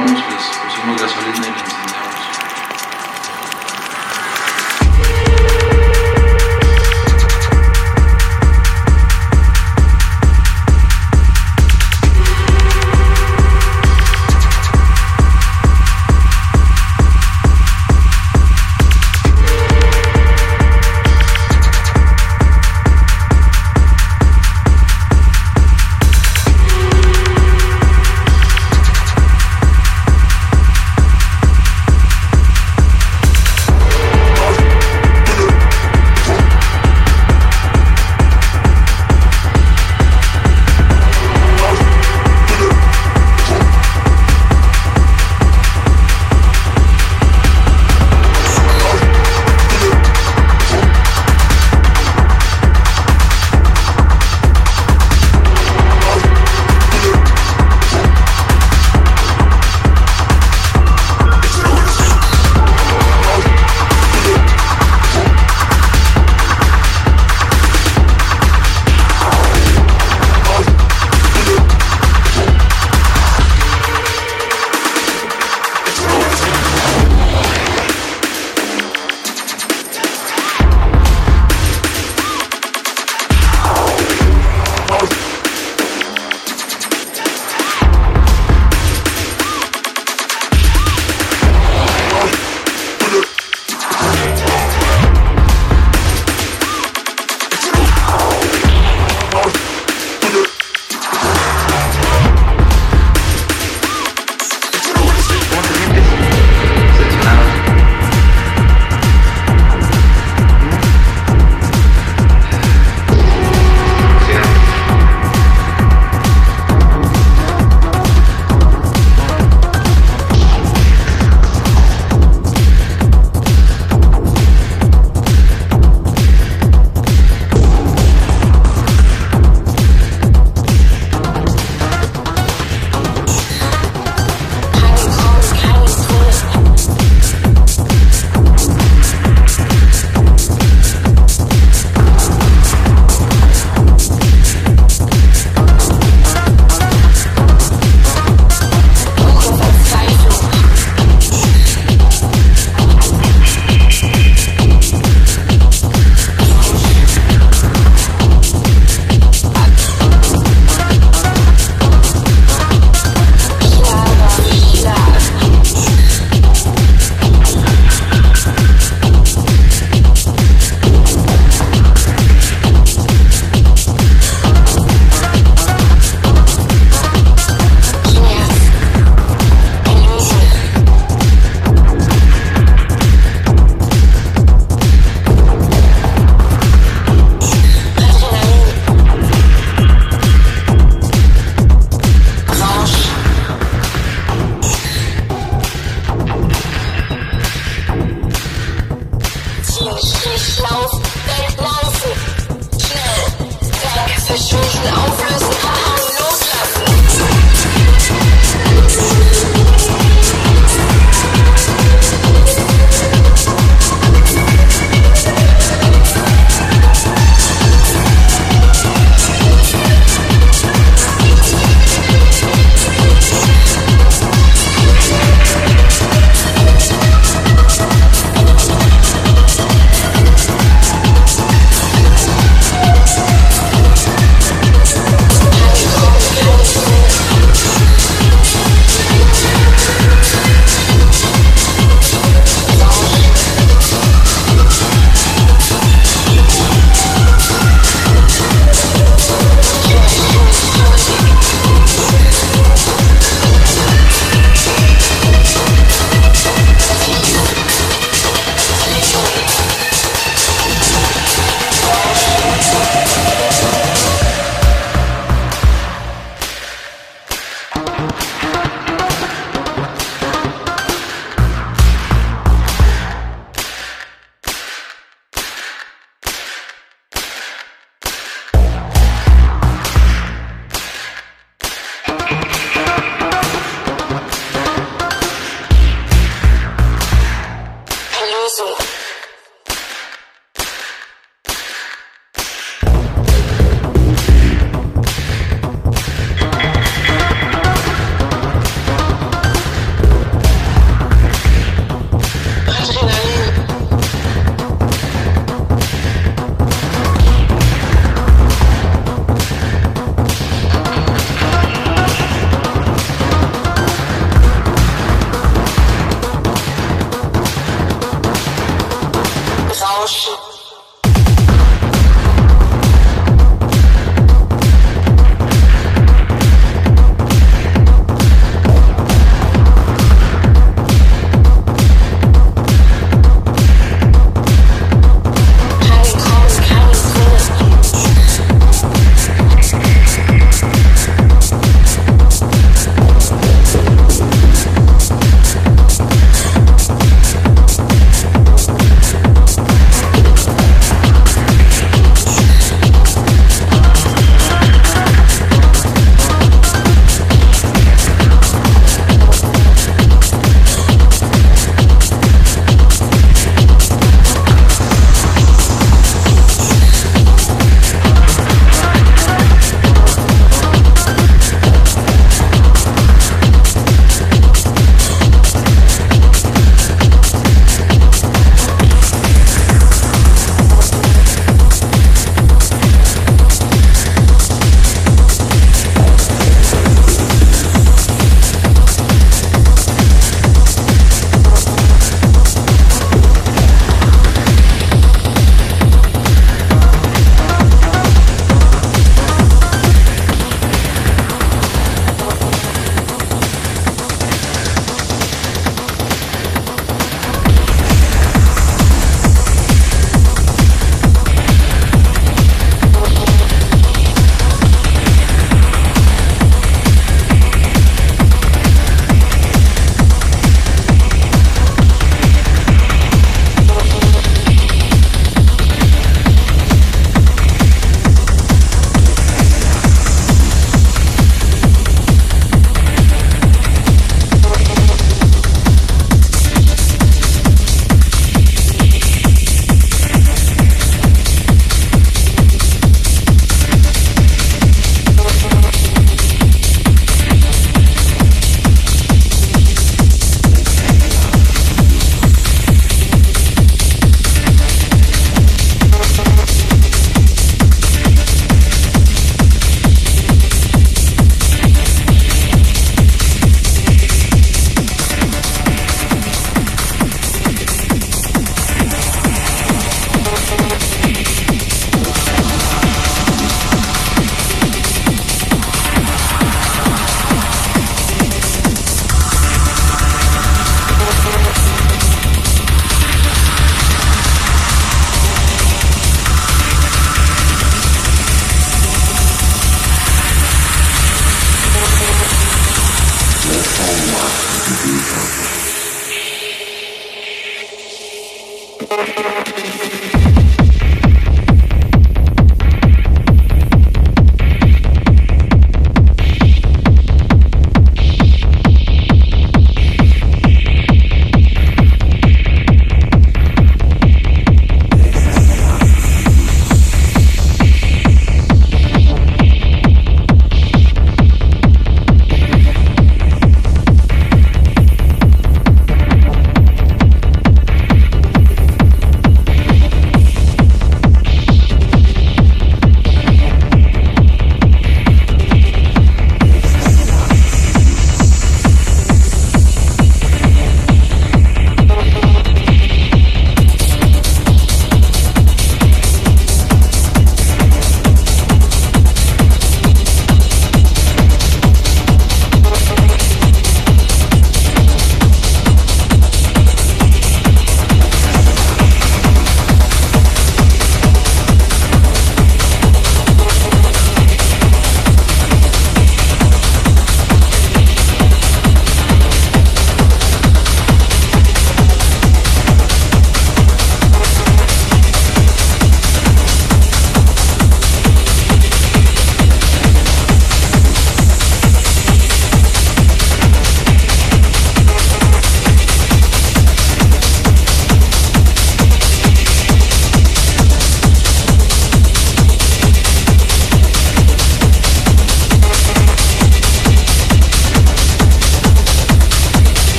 Las les pues, pusimos gasolina y las